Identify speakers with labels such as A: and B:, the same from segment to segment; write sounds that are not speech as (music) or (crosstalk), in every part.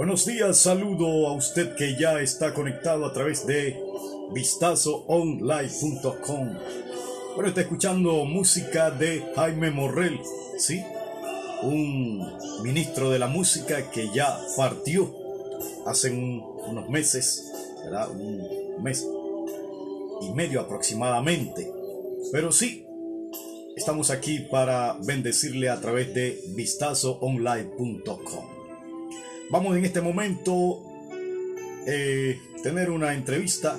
A: Buenos días, saludo a usted que ya está conectado a través de vistazoonline.com. Bueno, está escuchando música de Jaime Morrell, ¿sí? Un ministro de la música que ya partió hace unos meses, ¿verdad? Un mes y medio aproximadamente. Pero sí, estamos aquí para bendecirle a través de vistazoonline.com. Vamos en este momento eh, tener una entrevista.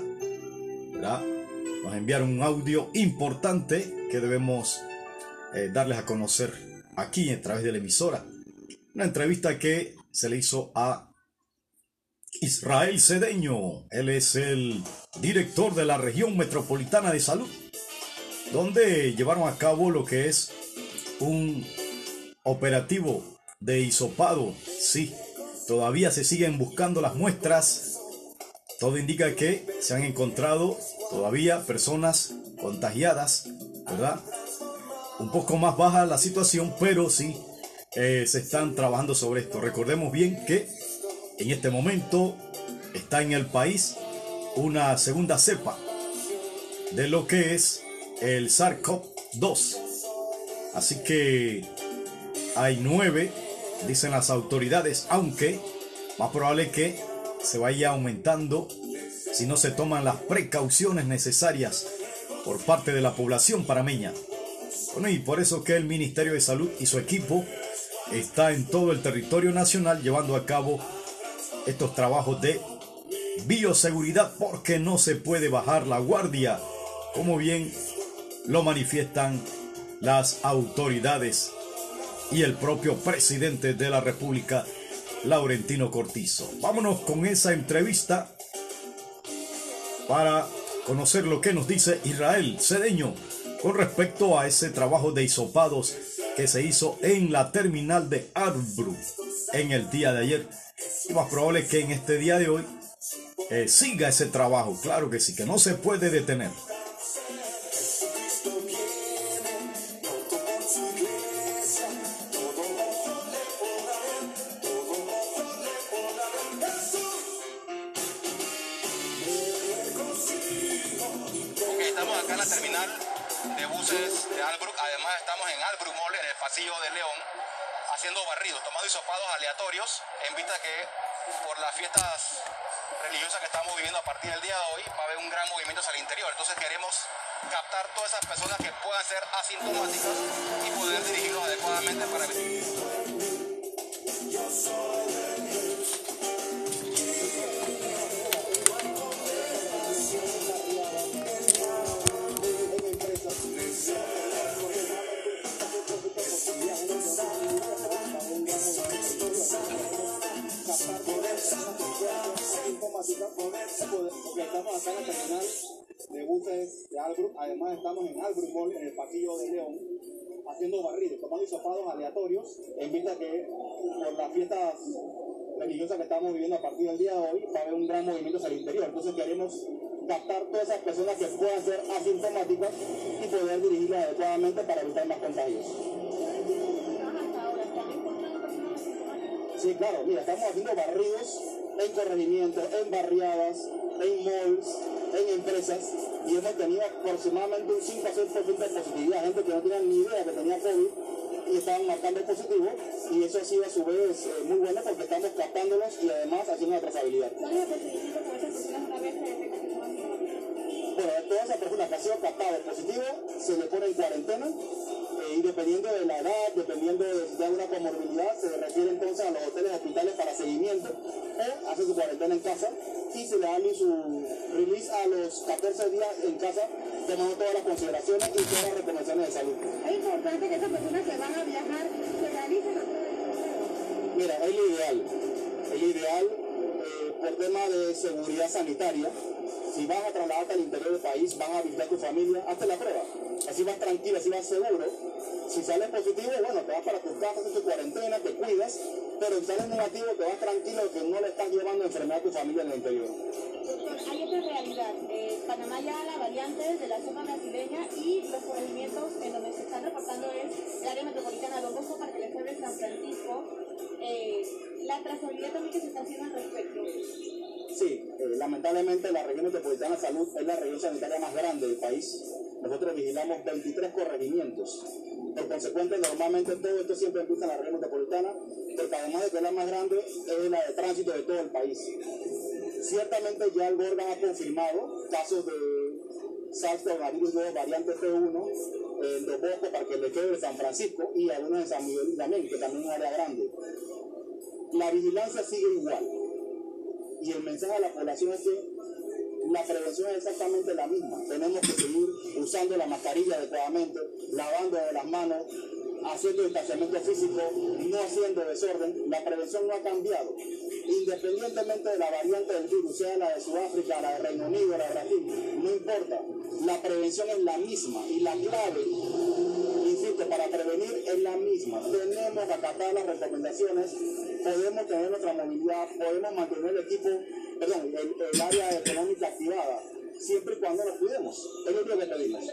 A: Nos enviaron un audio importante que debemos eh, darles a conocer aquí a través de la emisora. Una entrevista que se le hizo a Israel Cedeño. Él es el director de la región metropolitana de salud, donde llevaron a cabo lo que es un operativo de hisopado, sí, Todavía se siguen buscando las muestras. Todo indica que se han encontrado todavía personas contagiadas, ¿verdad? Un poco más baja la situación, pero sí eh, se están trabajando sobre esto. Recordemos bien que en este momento está en el país una segunda cepa de lo que es el SARS-CoV-2. Así que hay nueve dicen las autoridades, aunque más probable que se vaya aumentando si no se toman las precauciones necesarias por parte de la población parameña. Bueno, y por eso que el Ministerio de Salud y su equipo está en todo el territorio nacional llevando a cabo estos trabajos de bioseguridad porque no se puede bajar la guardia, como bien lo manifiestan las autoridades y el propio presidente de la República, Laurentino Cortizo. Vámonos con esa entrevista para conocer lo que nos dice Israel Cedeño con respecto a ese trabajo de hisopados que se hizo en la terminal de Arbru en el día de ayer. Y más probable que en este día de hoy eh, siga ese trabajo. Claro que sí, que no se puede detener.
B: En vista que por las fiestas religiosas que estamos viviendo a partir del día de hoy va a haber un gran movimiento hacia el interior. Entonces queremos captar todas esas personas que puedan ser asintomáticas y poder dirigirlos adecuadamente para
C: porque estamos acá en la terminal de buses de Albrook. Además, estamos en Albrook Mall, en el pasillo de León, haciendo barridos, tomando hisopados aleatorios, en vista que por las fiestas religiosas que estamos viviendo a partir del día de hoy, va a haber un gran movimiento hacia el interior. Entonces, queremos captar todas esas personas que puedan ser asintomáticas y poder dirigirlas adecuadamente para evitar más contagios. Sí, claro, mira, estamos haciendo barridos en corregimientos, en barriadas, en malls, en empresas, y hemos tenido aproximadamente un 5 a 6% de positividad, gente que no tenía ni idea que tenía COVID y estaban marcando positivo, y eso ha sido a su vez eh, muy bueno porque estamos captándolos y además haciendo una trazabilidad. Bueno, de todas esas personas que han sido captadas positivo, se le pone en cuarentena y dependiendo de la edad, dependiendo de si una comorbilidad, se refiere entonces a los hoteles hospitales para seguimiento o hace su cuarentena en casa y se le da su release a los 14 días en casa, tomando todas las consideraciones y todas las recomendaciones de salud.
D: Es importante que esas personas que van a viajar se realicen
C: Mira, es lo ideal. Es lo ideal por tema de seguridad sanitaria. Si vas a trasladarte al interior del país, vas a visitar a tu familia, hazte la prueba. Así vas tranquilo, así vas seguro si sales positivo, bueno, te vas para tu casa, haces tu cuarentena, te cuidas, pero si sales negativo, te vas tranquilo que no le estás llevando enfermedad a tu familia en el interior.
D: Doctor, hay otra realidad. Eh, Panamá ya la variante de la zona brasileña y los corregimientos en donde se están reportando es el área metropolitana de Bosco, para que le San Francisco. Eh, la trazabilidad también que se está haciendo al respecto.
C: Sí, eh, lamentablemente la región metropolitana de salud es la región sanitaria más grande del país. Nosotros vigilamos 23 corregimientos. Por consecuente, normalmente todo esto siempre empieza en la región metropolitana, porque además de que es la más grande, es la de tránsito de todo el país. Ciertamente ya el Borgan ha confirmado casos de SARS-CoV-2 variante P1 en Dos Bosques, Parque Lechero de San Francisco y algunos en San Miguel también, que también es un área grande. La vigilancia sigue igual. Y el mensaje a la población es que la prevención es exactamente la misma. Tenemos que seguir usando la mascarilla adecuadamente, lavando las manos, haciendo distanciamiento físico, no haciendo desorden. La prevención no ha cambiado. Independientemente de la variante del virus, sea la de Sudáfrica, la de Reino Unido, la de Brasil, no importa. La prevención es la misma y la clave, insisto, para prevenir es la misma. Tenemos que acatar las recomendaciones, podemos tener nuestra movilidad, podemos mantener el equipo, perdón, el, área económica activada, siempre y cuando nos cuidemos. Es lo que pedimos.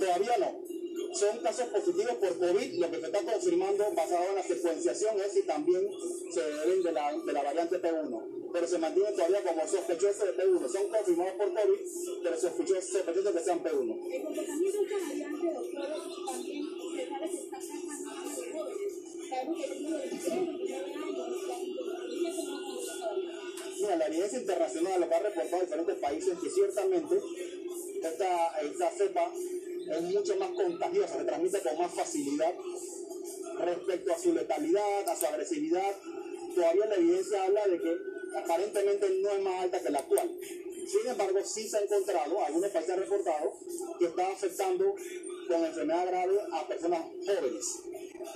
C: Todavía no. Son casos positivos por COVID, lo que se está confirmando basado en la secuenciación es si también se deben de la, de la variante P1. Pero se mantiene todavía como sospechosos de P1. Son confirmados por COVID, pero sospechosos, sospechosos que sean P1.
D: El comportamiento de esta variante, doctor, también se sabe que está afectando a los jóvenes. Sabemos que el niño de 23, 29 años, ya y eso no es obligatorio.
C: Mira, la evidencia internacional lo que ha reportado diferentes países que ciertamente esta, esta cepa es mucho más contagiosa, se transmite con más facilidad respecto a su letalidad, a su agresividad. Todavía la evidencia habla de que aparentemente no es más alta que la actual. Sin embargo, sí se ha encontrado, algunos países han reportado, que está afectando con enfermedad grave a personas jóvenes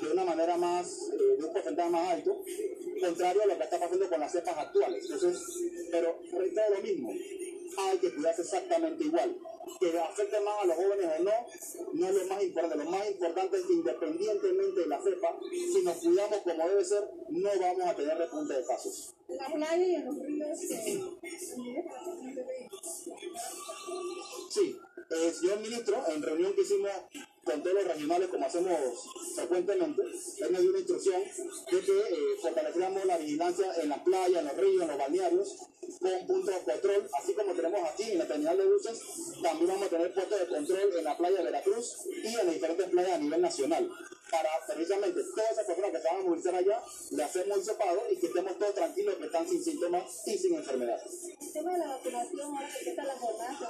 C: de una manera más, eh, de un porcentaje más alto, contrario a lo que está pasando con las cepas actuales. Entonces, pero reitero lo mismo, hay que cuidarse exactamente igual. Que afecte más a los jóvenes o no, no es lo más importante. Lo más importante es que independientemente de la cepa, si nos cuidamos como debe ser, no vamos a tener repunte de casos.
D: En la playa y en los ríos, eh,
C: Sí, eh, señor ministro, en reunión que hicimos con todos los regionales, como hacemos frecuentemente, él me dio una instrucción de que eh, fortaleciéramos la vigilancia en las playas, en los ríos, en los balnearios, con puntos de control, así como tenemos aquí en la terminal de buses, también vamos a tener puestos de control en la playa de Veracruz y en las diferentes playas a nivel nacional. Para precisamente todas esas personas que se van a movilizar allá, le hacemos hisopado y que estemos todos tranquilos que están sin síntomas y sin enfermedad.
D: El tema de la vacunación, ahora que empieza la jornada,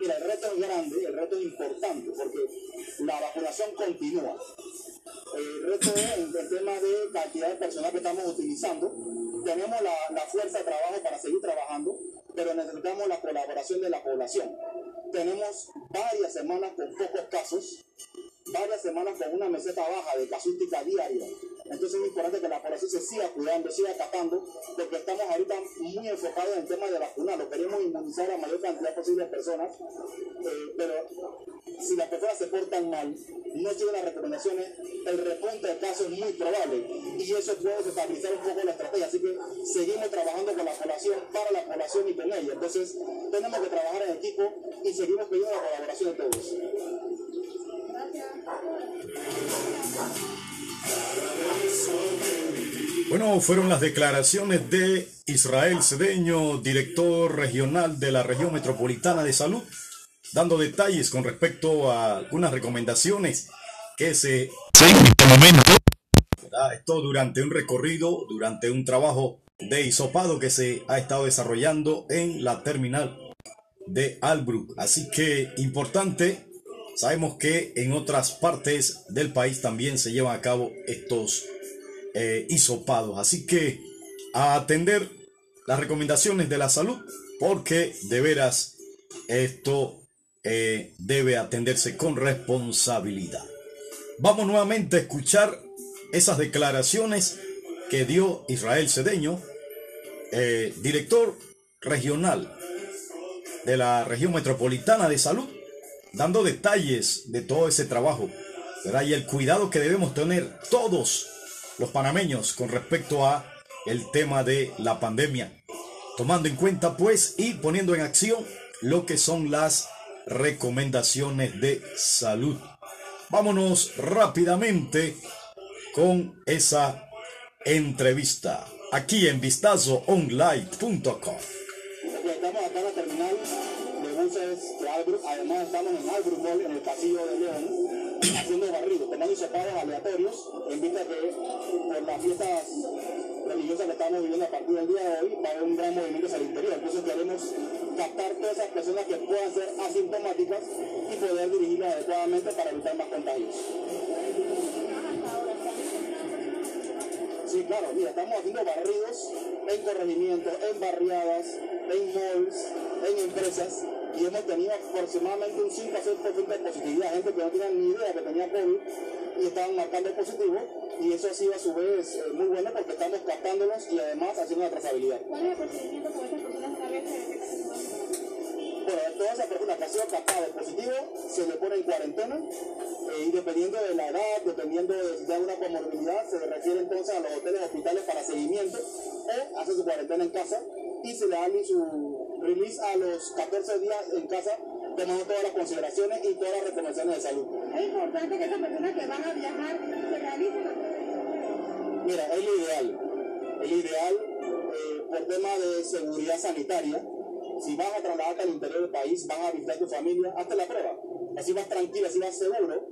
C: Mira, el reto es grande, el reto es importante, porque la vacunación continúa. El reto es el tema de cantidad de personal que estamos utilizando. Tenemos la, la fuerza de trabajo para seguir trabajando, pero necesitamos la colaboración de la población. Tenemos varias semanas con pocos casos, varias semanas con una meseta baja de casuística diaria. Entonces es importante que la población se siga cuidando, siga acatando, porque estamos ahorita muy enfocados en el tema de vacunar. Lo queremos inmunizar a la mayor cantidad posible de personas, eh, pero si las personas se portan mal, no siguen las recomendaciones, el repunte de casos es muy probable y eso puede desestabilizar un poco la estrategia. Así que seguimos trabajando con la población, para la población y con ella. Entonces tenemos que trabajar en equipo y seguimos pidiendo la colaboración de todos.
A: Bueno, fueron las declaraciones de Israel Cedeño, director regional de la región metropolitana de salud, dando detalles con respecto a algunas recomendaciones que se en este momento. Esto durante un recorrido, durante un trabajo de hisopado que se ha estado desarrollando en la terminal de Albrook. Así que importante, sabemos que en otras partes del país también se llevan a cabo estos eh, hisopados. Así que a atender las recomendaciones de la salud, porque de veras esto eh, debe atenderse con responsabilidad. Vamos nuevamente a escuchar esas declaraciones que dio Israel Cedeño, eh, director regional de la región metropolitana de salud, dando detalles de todo ese trabajo ¿verdad? y el cuidado que debemos tener todos los panameños con respecto a el tema de la pandemia, tomando en cuenta pues y poniendo en acción lo que son las recomendaciones de salud. Vámonos rápidamente con esa entrevista aquí en vistazoonline.com.
C: Estamos acá en la terminal de buses de Albrook, además estamos en Albrook Mall, en el pasillo de León, haciendo barridos, tomando hisopados aleatorios, en vista que por las fiestas religiosas que estamos viviendo a partir del día de hoy va a haber un gran movimiento hacia el interior. Entonces queremos captar todas esas personas que puedan ser asintomáticas y poder dirigirlas adecuadamente para evitar más contagios. Sí, claro, mira, estamos haciendo barridos en corregimientos, en barriadas, en malls, en empresas y hemos tenido aproximadamente un 5 a 6% de positividad, gente que no tenía ni idea que tenía COVID y estaban marcando positivo y eso ha sido a su vez eh, muy bueno porque estamos captándolos y además haciendo la trazabilidad.
D: ¿Cuál es el procedimiento con estas personas que vez
C: Bueno, toda esa persona que ha sido captada positivo se le pone en cuarentena eh, y dependiendo de la edad, dependiendo de si tiene alguna comorbilidad, se le refiere entonces a los hoteles hospitales para seguimiento o hace su cuarentena en casa y se le da su release a los 14 días en casa tomando todas las consideraciones y todas las recomendaciones de salud.
D: Es importante que esas personas que van a viajar se realicen la prueba
C: Mira, es lo ideal. Es lo ideal eh, por tema de seguridad sanitaria. Si vas a trasladarte al interior del país, vas a visitar a tu familia, hazte la prueba. Así vas tranquilo, así vas seguro.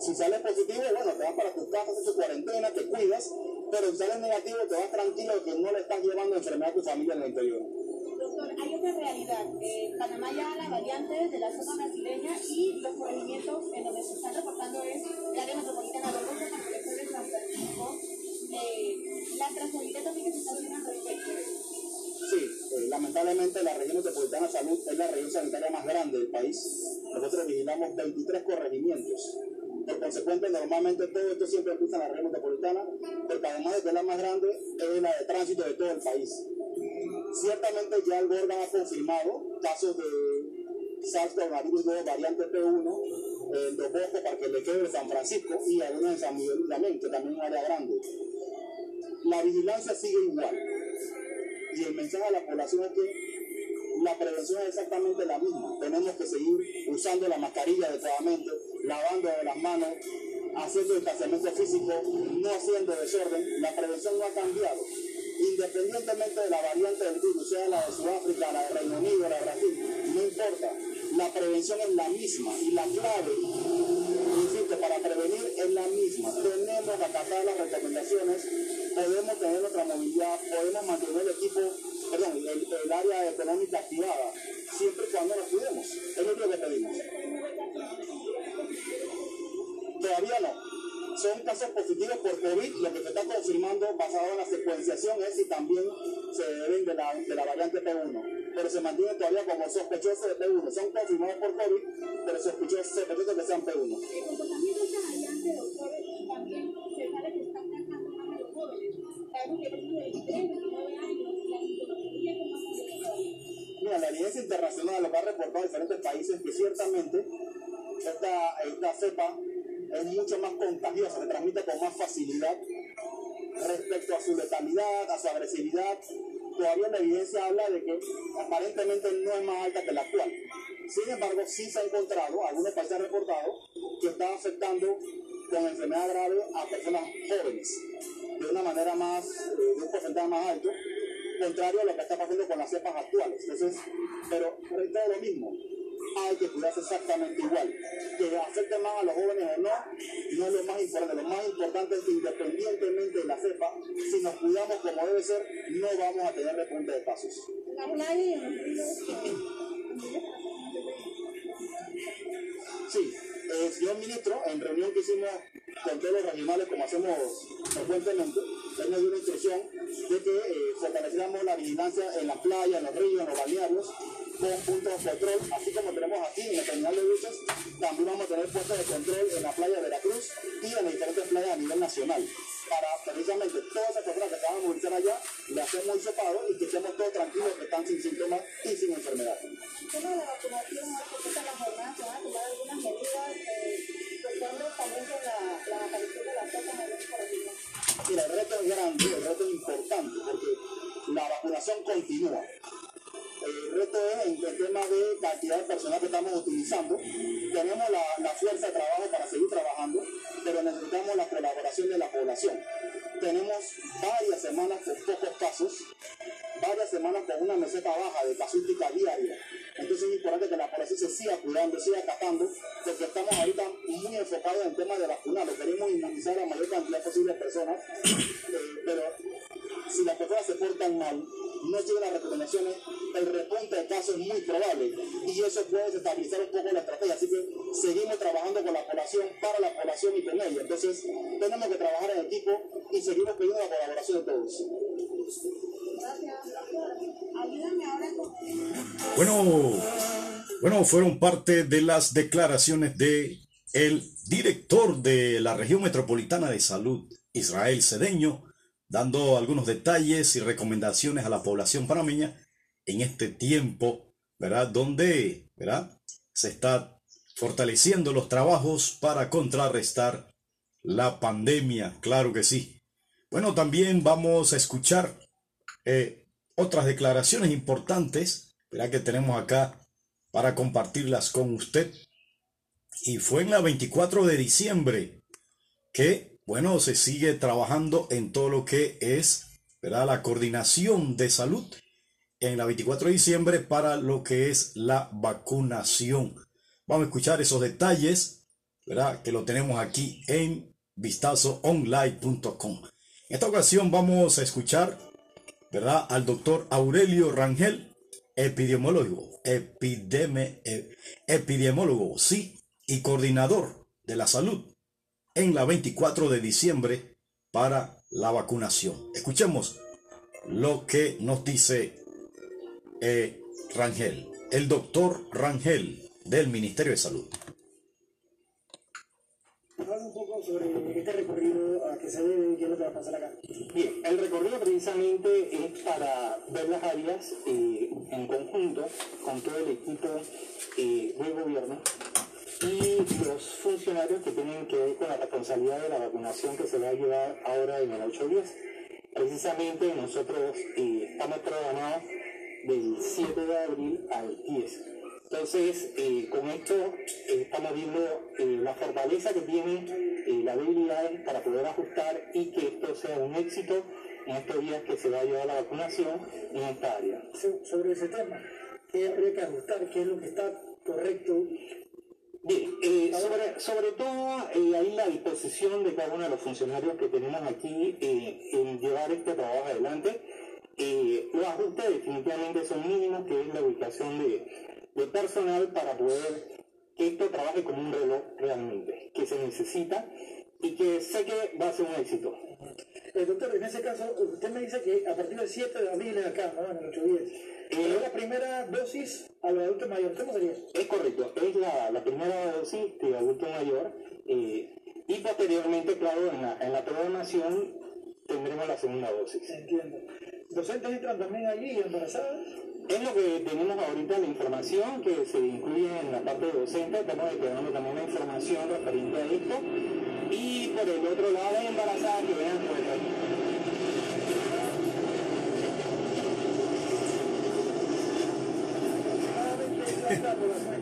C: Si sales positivo, bueno, te vas para tu casa, haces tu cuarentena, te cuidas. Pero si sales negativo, te vas tranquilo que no le estás llevando enfermedad a tu familia en el interior.
D: Doctor, hay otra realidad. Panamá ya la variante de la zona brasileña y los corregimientos en donde se están reportando es el área metropolitana de Bogotá, San Francisco de San Francisco. Eh, la trazabilidad también que se está haciendo al respecto.
C: Sí, eh, lamentablemente la región metropolitana de salud es la región sanitaria más grande del país. Nosotros vigilamos 23 corregimientos. Por consecuente, normalmente todo esto siempre empieza en la región metropolitana, porque además de que es la más grande, es la de tránsito de todo el país. Ciertamente ya el ha confirmado casos de SARS-CoV-2 variante P1 en Dos Bosques, Parque Lequebre, San Francisco y algunos en San Miguel también, que también es un área grande. La vigilancia sigue igual. Y el mensaje a la población es que la prevención es exactamente la misma. Tenemos que seguir usando la mascarilla adecuadamente, lavando las manos, haciendo distanciamiento físico, no haciendo desorden. La prevención no ha cambiado. Independientemente de la variante del virus, sea la de Sudáfrica, la de Reino Unido, la de Brasil, no importa. La prevención es la misma y la clave, insisto, para prevenir es la misma. Tenemos que acatar las recomendaciones, podemos tener nuestra movilidad, podemos mantener el equipo, perdón, el, área económica activada, siempre y cuando nos cuidemos. Es lo que pedimos. Todavía no. Son casos positivos por COVID. Lo que se está confirmando basado en la secuenciación es si también se deben de la, de la variante P1. Pero se mantiene todavía como sospechosos de P1. Son confirmados por COVID, pero sospechosos, sospechosos que sean P1.
D: El comportamiento de esta variante, doctores, también se sabe que está afectando más a los jóvenes. Sabemos que de 23, 29 años, la sintomatología es más.
C: Mira, la evidencia internacional lo que ha reportado diferentes países que ciertamente esta, esta cepa es mucho más contagiosa, se transmite con más facilidad respecto a su letalidad, a su agresividad. Todavía la evidencia habla de que aparentemente no es más alta que la actual. Sin embargo, sí se ha encontrado, algunos países han reportado, que está afectando con enfermedad grave a personas jóvenes de una manera más, eh, de un porcentaje más alto, contrario a lo que está pasando con las cepas actuales. Entonces, pero reitero lo mismo, hay que cuidarse exactamente igual. Que afecte más a los jóvenes o no, no es lo más importante. Lo más importante es que independientemente de la cepa, si nos cuidamos como debe ser, no vamos a tener repunte de casos.
D: La ríos, eh,
C: el señor ministro, en reunión que hicimos con todos los regionales, como hacemos frecuentemente, él nos dio una instrucción de que eh, fortaleciéramos la vigilancia en las playas, en los ríos, en los balnearios, con puntos de control, así como tenemos aquí en el terminal de buses, también vamos a tener puestos de control en la playa de Veracruz y en las diferentes playas a nivel nacional, para precisamente todas esas personas que a movilizar allá, le hacemos un sopado y que estemos todos tranquilos que están sin síntomas y sin enfermedad.
D: el tema de la vacunación, ¿no? que la jornada se van a tomar algunas medidas, eh, tocando también con la, aparición de las cepas en los corregimientos.
C: Mira, el reto es grande, el reto es importante, porque la vacunación continúa. El reto es en el tema de cantidad de personal que estamos utilizando. Tenemos la, la fuerza de trabajo para seguir trabajando, pero necesitamos la colaboración de la población. Tenemos varias semanas con pocos casos, varias semanas con una meseta baja de casuística diaria. Entonces es importante que la población se siga cuidando, siga atacando, porque estamos ahorita muy enfocados en el tema de vacunar. Queremos inmunizar a la mayor cantidad posible de personas, eh, pero si las personas se portan mal, no siguen las recomendaciones, el repunte de casos es muy probable y eso puede desestabilizar un poco la estrategia. Así que seguimos trabajando con la población, para la población y con ella. Entonces tenemos que trabajar en equipo y seguimos pidiendo la colaboración de todos.
A: Bueno, bueno, fueron parte de las declaraciones de el director de la región metropolitana de salud, Israel Cedeño, dando algunos detalles y recomendaciones a la población panameña en este tiempo, ¿verdad? Donde, ¿verdad? Se está fortaleciendo los trabajos para contrarrestar la pandemia, claro que sí. Bueno, también vamos a escuchar eh, otras declaraciones importantes, ¿verdad? Que tenemos acá para compartirlas con usted. Y fue en la 24 de diciembre que bueno, se sigue trabajando en todo lo que es ¿verdad? la coordinación de salud en la 24 de diciembre para lo que es la vacunación. Vamos a escuchar esos detalles, ¿verdad? Que lo tenemos aquí en vistazoonline.com. En esta ocasión vamos a escuchar, ¿verdad? Al doctor Aurelio Rangel, epidemiólogo, epideme, eh, epidemiólogo, sí, y coordinador de la salud en la 24 de diciembre para la vacunación. Escuchemos lo que nos dice eh, Rangel, el doctor Rangel del Ministerio de Salud.
E: Habla un poco sobre este recorrido a qué se debe qué es lo que va a pasar acá.
F: Bien, el recorrido precisamente es para ver las áreas eh, en conjunto con todo el equipo eh, del gobierno y los funcionarios que tienen que ver con la responsabilidad de la vacunación que se va a llevar ahora en el 8 días. Precisamente nosotros eh, estamos programados del 7 de abril al 10. Entonces, eh, con esto eh, estamos viendo la fortaleza que tiene, la debilidad para poder ajustar y que esto sea un éxito en estos días que se va a llevar la vacunación en esta área.
E: So- Sobre ese tema, ¿qué habría que ajustar? ¿Qué es lo que está correcto?
F: Bien, eh, sobre, sobre todo eh, ahí la disposición de cada uno de los funcionarios que tenemos aquí eh, en llevar este trabajo adelante. Eh, los ajustes definitivamente son mínimos, que es la ubicación de, de personal para poder que esto trabaje como un reloj realmente, que se necesita y que sé que va a ser un éxito.
E: Eh, doctor, en ese caso, usted me dice que a partir del 7 de abril acá, ¿no? En el 8 Pero la primera dosis a los adultos mayores, ¿cómo sería?
F: Es correcto, es la, la primera dosis de adulto mayor eh, y posteriormente, claro, en la, en la programación tendremos la segunda dosis.
E: Entiendo. ¿Docentes entran también allí, embarazadas?
F: Es lo que tenemos ahorita la información que se incluye en la parte docente, estamos esperando también la información referente a esto. Y por el otro lado, embarazadas que vean por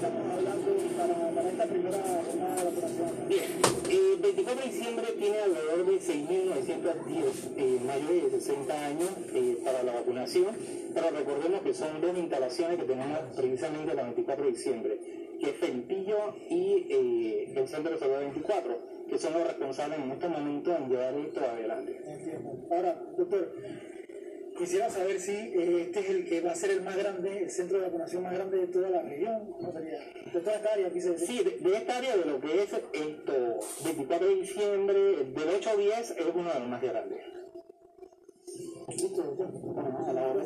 E: estamos hablando para, esta primera jornada de vacunación?
F: Bien, el 24 de diciembre tiene alrededor de 6.910 eh, mayores de 60 años eh, para la vacunación, pero recordemos que son dos instalaciones que tenemos precisamente el 24 de diciembre, que es Felipillo y eh, el Centro de Salud 24, que son los responsables en este momento en llevar esto adelante.
E: Ahora, doctor, quisiera saber si eh, este es el que va a ser el más grande, el centro de vacunación más grande de toda la región, ¿cómo sería? De toda esta área, quise decir.
F: Sí, de, de esta área de lo que es esto, 24 de diciembre, del 8 al 10 es uno de los más grandes.
E: Listo.
F: Bueno, a la hora.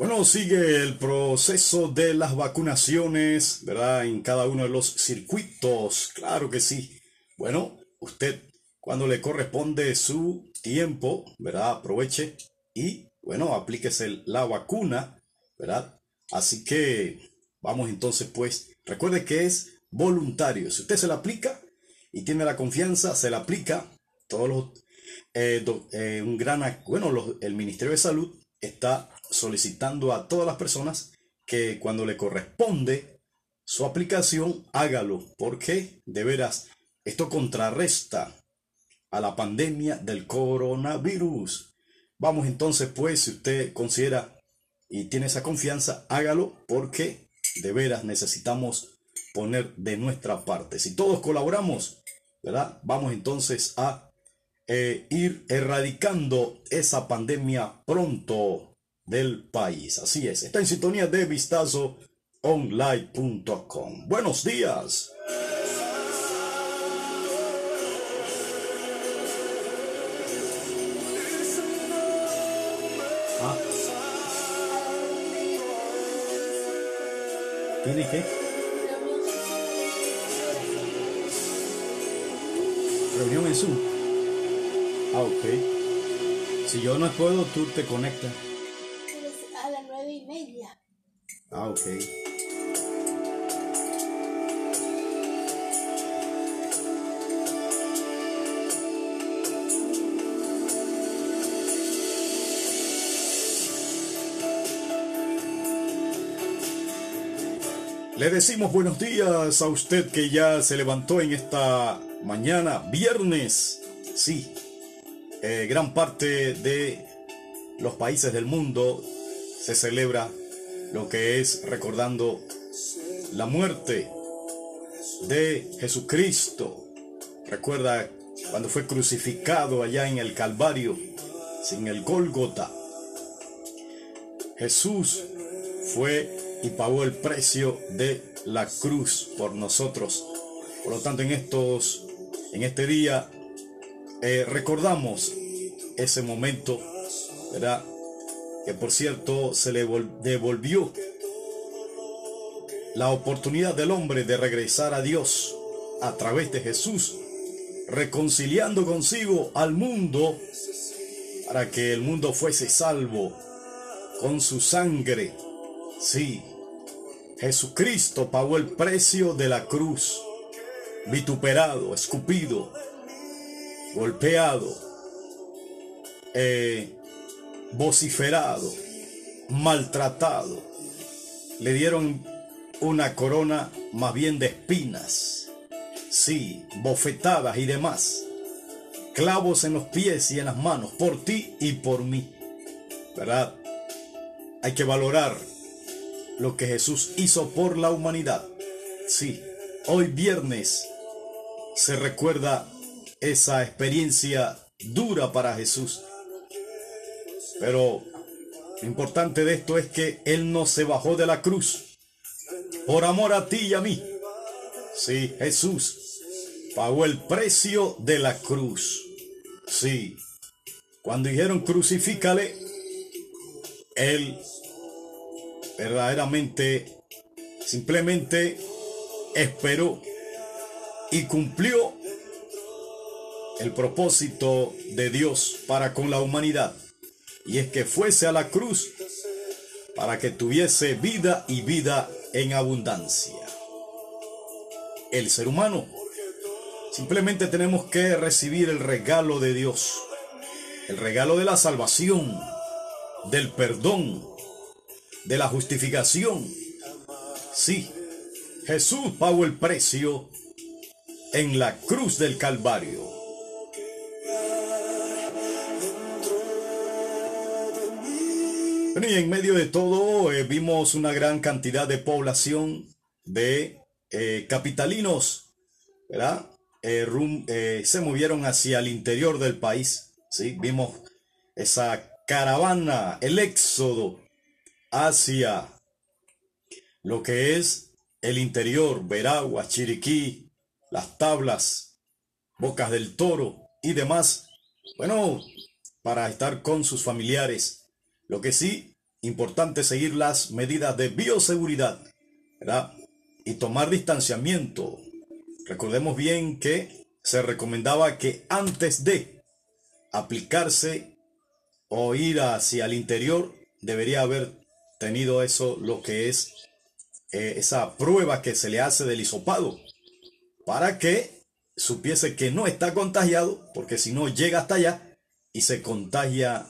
A: Bueno, sigue el proceso de las vacunaciones, ¿verdad? En cada uno de los circuitos, claro que sí. Bueno, usted cuando le corresponde su tiempo, ¿verdad? Aproveche y, bueno, aplíquese la vacuna, ¿verdad? Así que vamos entonces, pues, recuerde que es voluntario. Si usted se la aplica y tiene la confianza, se la aplica. Todos los, eh, eh, un gran, bueno, el Ministerio de Salud está solicitando a todas las personas que cuando le corresponde su aplicación, hágalo, porque de veras esto contrarresta a la pandemia del coronavirus. Vamos entonces, pues, si usted considera y tiene esa confianza, hágalo porque de veras necesitamos poner de nuestra parte. Si todos colaboramos, ¿verdad? Vamos entonces a eh, ir erradicando esa pandemia pronto del país. Así es, está en sintonía de vistazoonline.com. Buenos días. Ah. ¿Tiene qué? reunión en Zoom. Ah, ok. Si yo no puedo, tú te conectas. Le decimos buenos días a usted que ya se levantó en esta mañana, viernes. Sí, eh, gran parte de los países del mundo se celebra lo que es recordando la muerte de Jesucristo. Recuerda cuando fue crucificado allá en el Calvario, sin el Gólgota. Jesús fue y pagó el precio de la cruz por nosotros. Por lo tanto, en estos en este día eh, recordamos ese momento, ¿verdad? Que por cierto se le devolvió la oportunidad del hombre de regresar a Dios a través de Jesús, reconciliando consigo al mundo para que el mundo fuese salvo con su sangre. Sí, Jesucristo pagó el precio de la cruz vituperado, escupido, golpeado, eh, vociferado, maltratado. Le dieron una corona más bien de espinas, sí, bofetadas y demás, clavos en los pies y en las manos, por ti y por mí. ¿Verdad? Hay que valorar lo que Jesús hizo por la humanidad. Sí, hoy viernes se recuerda esa experiencia dura para Jesús. Pero lo importante de esto es que Él no se bajó de la cruz por amor a ti y a mí. Sí, Jesús pagó el precio de la cruz. Sí, cuando dijeron crucifícale, Él verdaderamente simplemente esperó y cumplió el propósito de Dios para con la humanidad. Y es que fuese a la cruz para que tuviese vida y vida en abundancia. El ser humano simplemente tenemos que recibir el regalo de Dios, el regalo de la salvación, del perdón, de la justificación. Sí, Jesús pagó el precio en la cruz del Calvario. y en medio de todo eh, vimos una gran cantidad de población de eh, capitalinos, ¿verdad? Eh, se movieron hacia el interior del país, ¿sí? Vimos esa caravana, el éxodo hacia lo que es el interior, Veragua, Chiriquí, las tablas, bocas del toro y demás, bueno, para estar con sus familiares. Lo que sí,
G: importante seguir las medidas de bioseguridad, ¿verdad? Y tomar distanciamiento. Recordemos bien que se recomendaba que antes de aplicarse o ir hacia el interior, debería haber tenido eso, lo que es eh, esa prueba que se le hace del hisopado, para que supiese que no está contagiado, porque si no llega hasta allá y se contagia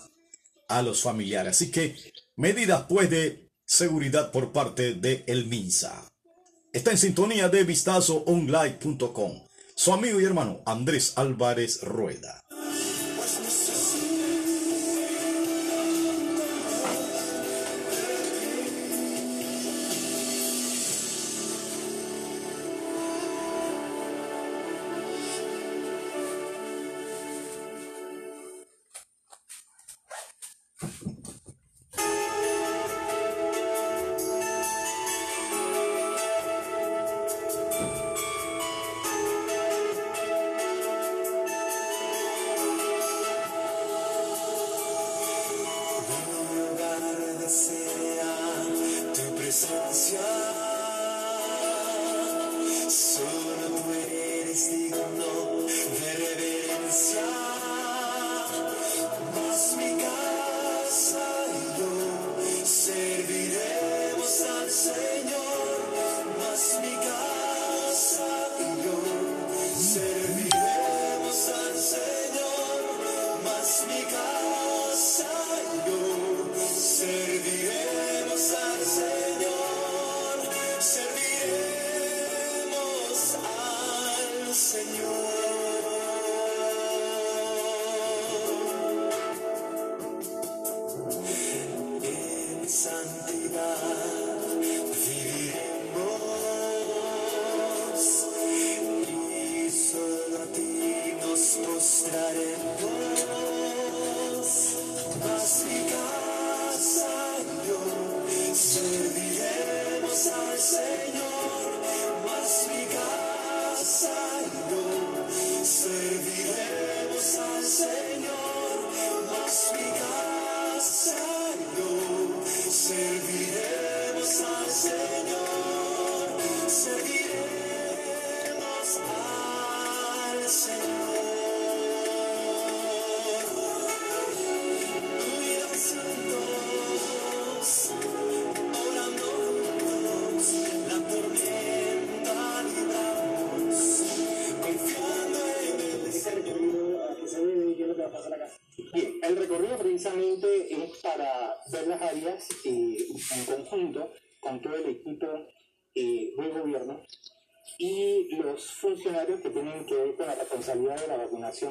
G: a los familiares. Así que medidas pues de seguridad por parte de el MINSA. Está en sintonía de vistazoonline.com. Su amigo y hermano Andrés Álvarez Rueda.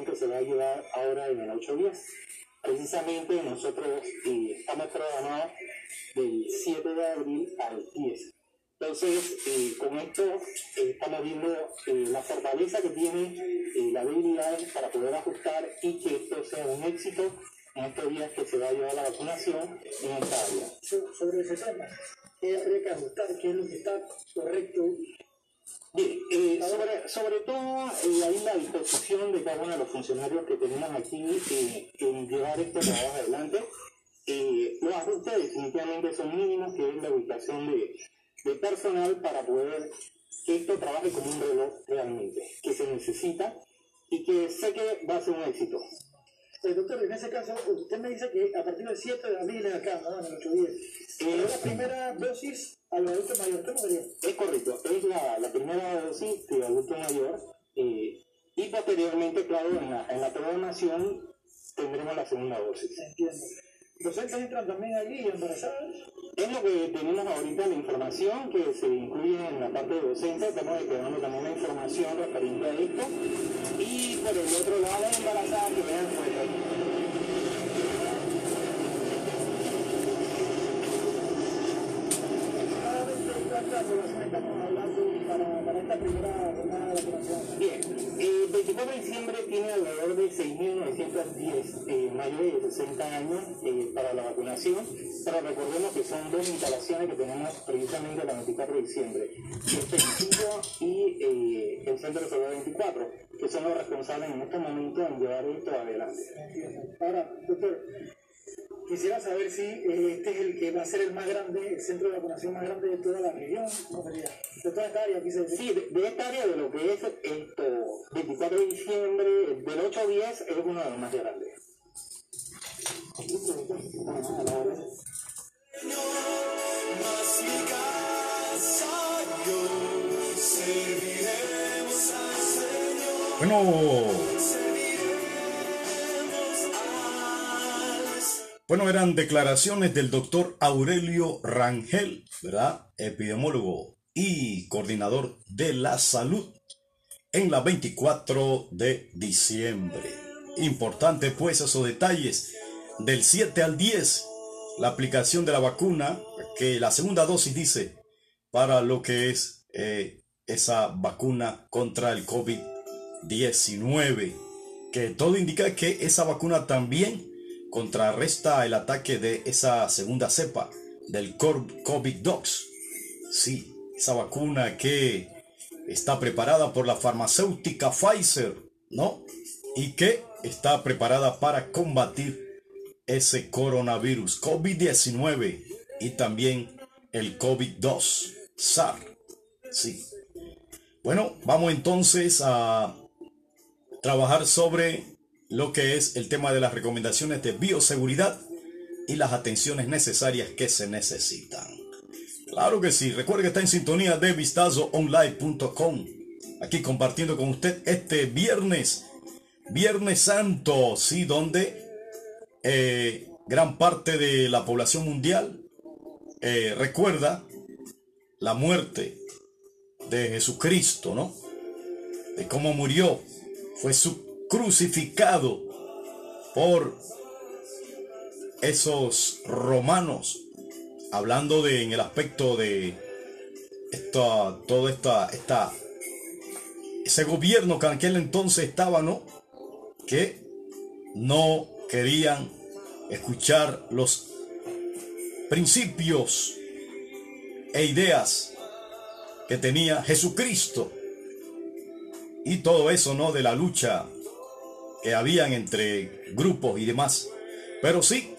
F: Que se va a llevar ahora en el 8 días. Precisamente nosotros eh, estamos programados del 7 de abril al 10. Entonces, eh, con esto eh, estamos viendo la fortaleza que tiene la debilidad para poder ajustar y que esto sea un éxito en estos días que se va a llevar la vacunación en esta área.
E: Sobre ese tema, ¿qué habría que ajustar? ¿Qué es lo que está correcto
F: Bien, eh, sobre, sobre, todo eh, ahí la disposición de cada uno de los funcionarios que tenemos aquí eh, en llevar este trabajo adelante. los ajustes definitivamente son mínimos, que es la ubicación de, de, personal para poder que esto trabaje como un reloj realmente, que se necesita y que sé que va a ser un éxito.
E: Doctor, en ese caso, usted me dice que a partir del 7 de abril en acá, ¿no? En el 8 días. ¿Es la primera dosis al adulto mayor? ¿Cómo sería?
F: Es correcto, es la, la primera dosis de adulto mayor. Eh, y posteriormente, claro, en la, en la programación tendremos la segunda dosis.
E: Entiendo. ¿Docentes entran también allí embarazadas?
F: Es lo que tenemos ahorita, la información que se incluye en la parte de docentes, estamos desplegando también la información referente a esto. Y por el otro lado, embarazadas que vean fuera.
E: hablando para, para esta primera 2 de
F: diciembre tiene alrededor de 6.910 eh, mayores de 60 años eh, para la vacunación, pero recordemos que son dos instalaciones que tenemos precisamente el 24 de diciembre, el y eh, el Centro de Salud 24, que son los responsables en este momento en llevar esto adelante.
E: Ahora, doctor, Quisiera saber si eh, este es el que va a ser el más grande, el centro de vacunación más grande de toda la región. De toda esta área, quise decir.
F: Sí, de, de esta área de lo que es esto, 24 de diciembre, del 8 a 10, es uno de los más grandes.
A: Bueno, bueno, eran declaraciones del doctor Aurelio Rangel, ¿verdad? Epidemiólogo y coordinador de la salud en la 24 de diciembre. Importante pues esos detalles del 7 al 10, la aplicación de la vacuna, que la segunda dosis dice para lo que es eh, esa vacuna contra el COVID-19, que todo indica que esa vacuna también contrarresta el ataque de esa segunda cepa del COVID-2. Sí, esa vacuna que está preparada por la farmacéutica Pfizer, ¿no? Y que está preparada para combatir ese coronavirus COVID-19 y también el COVID-2 SARS. Sí. Bueno, vamos entonces a trabajar sobre lo que es el tema de las recomendaciones de bioseguridad y las atenciones necesarias que se necesitan. Claro que sí, recuerde que está en sintonía de vistazoonline.com. Aquí compartiendo con usted este viernes, Viernes Santo, sí, donde eh, gran parte de la población mundial eh, recuerda la muerte de Jesucristo, ¿no? De cómo murió, fue su crucificado por esos romanos, hablando de en el aspecto de esta, todo esta, esta, ese gobierno que en aquel entonces estaba, ¿no? Que no querían escuchar los principios e ideas que tenía Jesucristo y todo eso, ¿no? De la lucha que habían entre grupos y demás. Pero sí,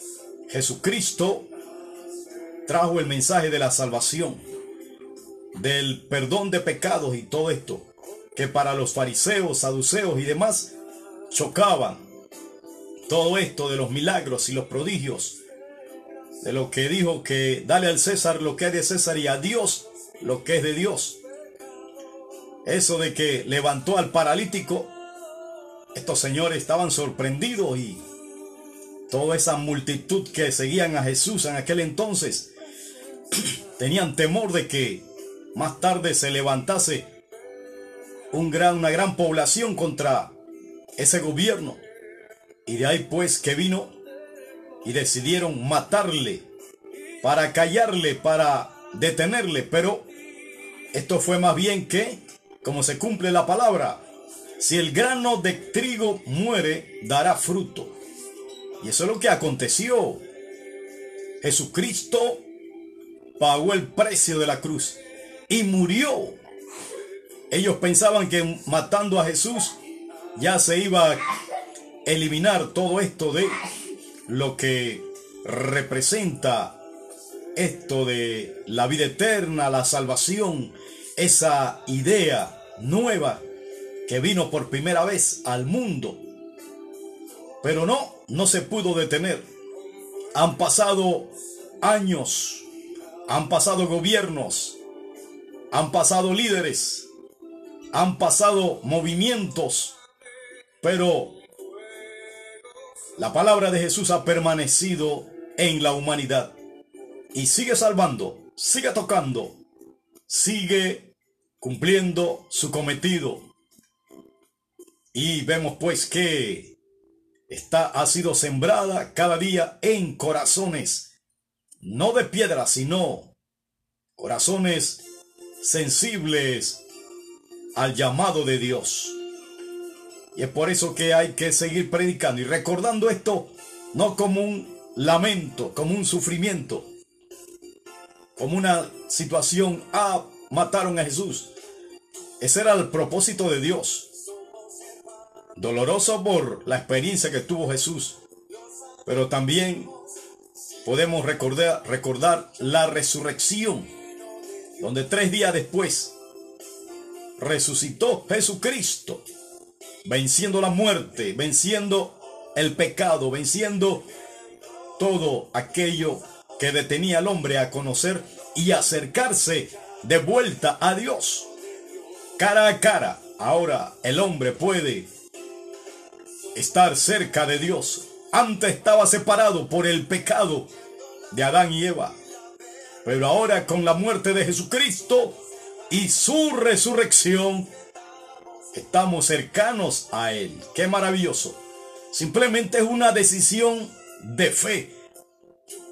A: Jesucristo trajo el mensaje de la salvación, del perdón de pecados y todo esto, que para los fariseos, saduceos y demás chocaban. Todo esto de los milagros y los prodigios, de lo que dijo que dale al César lo que es de César y a Dios lo que es de Dios. Eso de que levantó al paralítico, estos señores estaban sorprendidos y toda esa multitud que seguían a Jesús en aquel entonces (clears throat) tenían temor de que más tarde se levantase un gran, una gran población contra ese gobierno. Y de ahí pues que vino y decidieron matarle para callarle, para detenerle. Pero esto fue más bien que, como se cumple la palabra, si el grano de trigo muere, dará fruto. Y eso es lo que aconteció. Jesucristo pagó el precio de la cruz y murió. Ellos pensaban que matando a Jesús ya se iba a eliminar todo esto de lo que representa esto de la vida eterna, la salvación, esa idea nueva que vino por primera vez al mundo. Pero no, no se pudo detener. Han pasado años, han pasado gobiernos, han pasado líderes, han pasado movimientos, pero la palabra de Jesús ha permanecido en la humanidad y sigue salvando, sigue tocando, sigue cumpliendo su cometido. Y vemos pues que está, ha sido sembrada cada día en corazones, no de piedra, sino corazones sensibles al llamado de Dios. Y es por eso que hay que seguir predicando y recordando esto no como un lamento, como un sufrimiento, como una situación, ah, mataron a Jesús. Ese era el propósito de Dios. Doloroso por la experiencia que tuvo Jesús, pero también podemos recordar, la resurrección, donde tres días después resucitó Jesucristo, venciendo la muerte, venciendo el pecado, venciendo todo aquello que detenía al hombre a conocer y acercarse de vuelta a Dios. Cara a cara, ahora el hombre puede estar cerca de Dios. Antes estaba separado por el pecado de Adán y Eva. Pero ahora con la muerte de Jesucristo y su resurrección, estamos cercanos a Él. Qué maravilloso. Simplemente es una decisión de fe,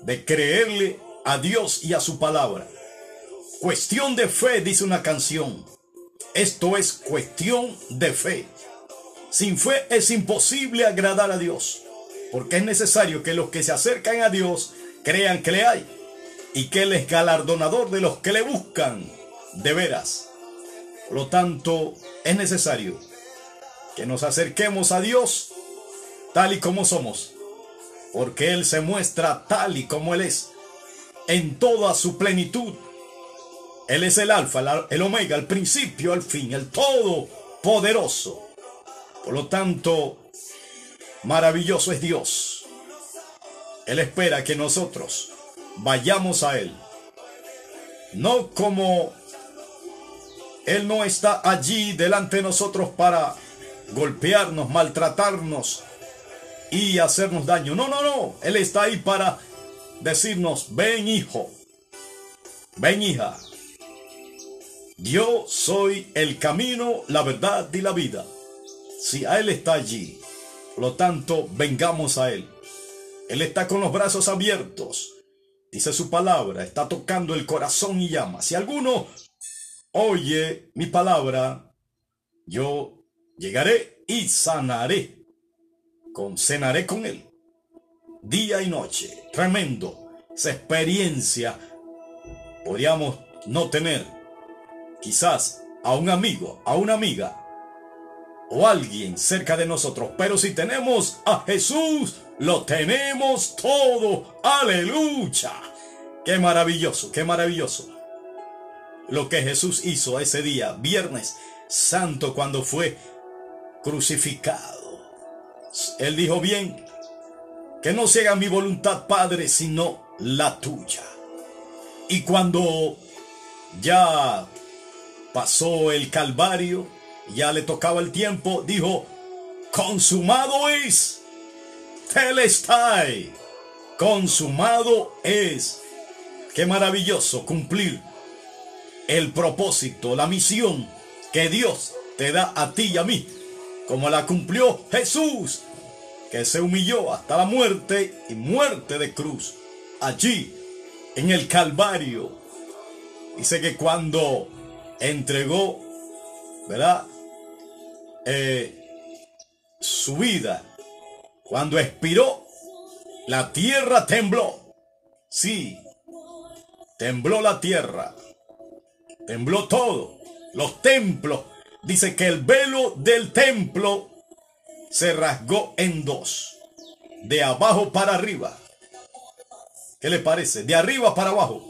A: de creerle a Dios y a su palabra. Cuestión de fe, dice una canción. Esto es cuestión de fe. Sin fe es imposible agradar a Dios, porque es necesario que los que se acercan a Dios crean que le hay y que Él es galardonador de los que le buscan de veras. Por lo tanto, es necesario que nos acerquemos a Dios tal y como somos, porque Él se muestra tal y como Él es, en toda su plenitud. Él es el alfa, el omega, el principio, el fin, el todopoderoso. Por lo tanto, maravilloso es Dios. Él espera que nosotros vayamos a Él. No como Él no está allí delante de nosotros para golpearnos, maltratarnos y hacernos daño. No, no, no. Él está ahí para decirnos, ven hijo, ven hija. Yo soy el camino, la verdad y la vida. Si a Él está allí, por lo tanto, vengamos a Él. Él está con los brazos abiertos. Dice su palabra, está tocando el corazón y llama. Si alguno oye mi palabra, yo llegaré y sanaré. Cenaré con Él. Día y noche. Tremendo. Esa experiencia podríamos no tener. Quizás a un amigo, a una amiga, o alguien cerca de nosotros. Pero si tenemos a Jesús, lo tenemos todo. Aleluya. Qué maravilloso, qué maravilloso. Lo que Jesús hizo ese día, viernes santo, cuando fue crucificado. Él dijo bien, que no se haga mi voluntad, Padre, sino la tuya. Y cuando ya pasó el Calvario, ya le tocaba el tiempo, dijo, consumado es, telestai, consumado es. Qué maravilloso cumplir el propósito, la misión que Dios te da a ti y a mí, como la cumplió Jesús, que se humilló hasta la muerte y muerte de cruz, allí en el Calvario. Dice que cuando entregó, ¿verdad? Eh, su vida, cuando expiró, la tierra tembló. Sí, tembló la tierra, tembló todo, los templos. Dice que el velo del templo se rasgó en dos, de abajo para arriba. ¿Qué le parece? De arriba para abajo.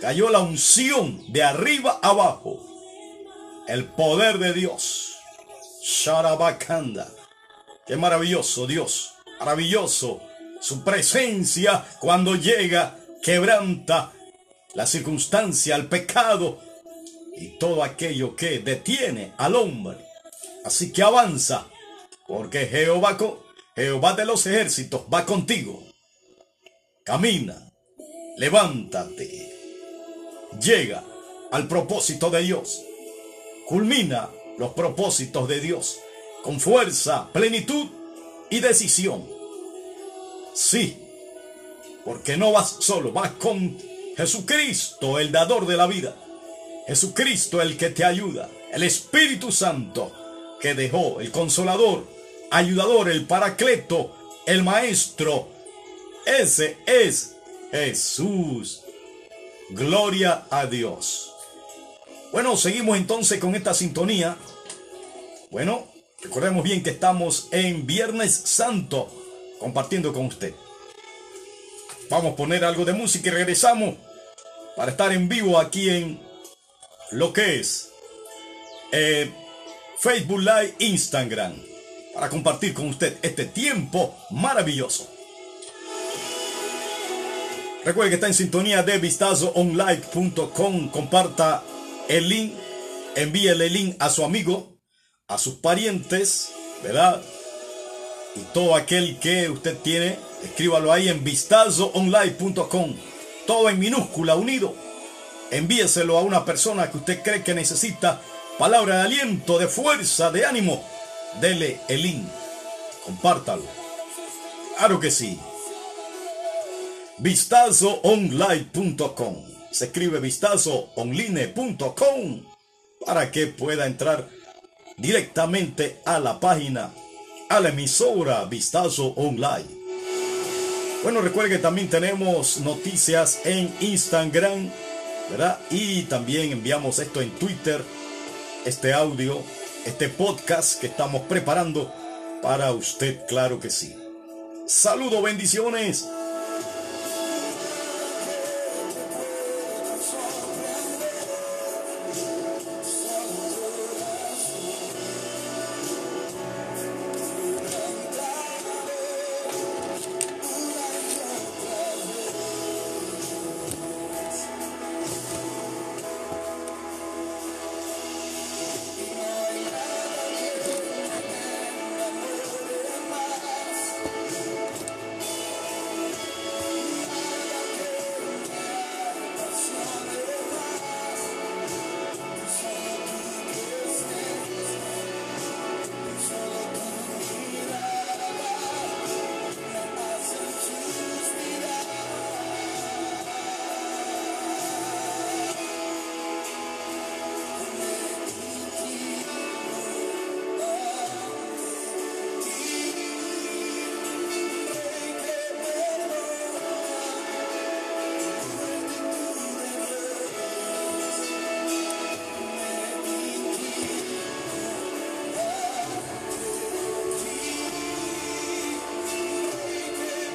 A: Cayó la unción de arriba abajo. El poder de Dios. Sharabakanda. Qué maravilloso Dios. Maravilloso. Su presencia cuando llega quebranta la circunstancia, el pecado y todo aquello que detiene al hombre. Así que avanza, porque Jehová, Jehová de los ejércitos va contigo. Camina, levántate, llega al propósito de Dios, culmina los propósitos de Dios con fuerza, plenitud y decisión. Sí, porque no vas solo, vas con Jesucristo, el dador de la vida. Jesucristo, el que te ayuda. El Espíritu Santo, que dejó el consolador, ayudador, el paracleto, el maestro. Ese es Jesús. Gloria a Dios. Bueno, seguimos entonces con esta sintonía. Bueno, recordemos bien que estamos en Viernes Santo compartiendo con usted. Vamos a poner algo de música y regresamos para estar en vivo aquí en lo que es eh, Facebook Live, Instagram, para compartir con usted este tiempo maravilloso. Recuerde que está en sintonía de vistazoonline.com. Comparta el link, envíele el link a su amigo, a sus parientes, ¿verdad? Y todo aquel que usted tiene, escríbalo ahí en vistazoonline.com. Todo en minúscula, unido. Envíeselo a una persona que usted cree que necesita palabra de aliento, de fuerza, de ánimo. Dele el link. Compártalo. Claro que sí vistazoonline.com. Se escribe vistazoonline.com para que pueda entrar directamente a la página, a la emisora Vistazo Online. Bueno, recuerde que también tenemos noticias en Instagram, ¿verdad? Y también enviamos esto en Twitter, este audio, este podcast que estamos preparando para usted, claro que sí. Saludos, bendiciones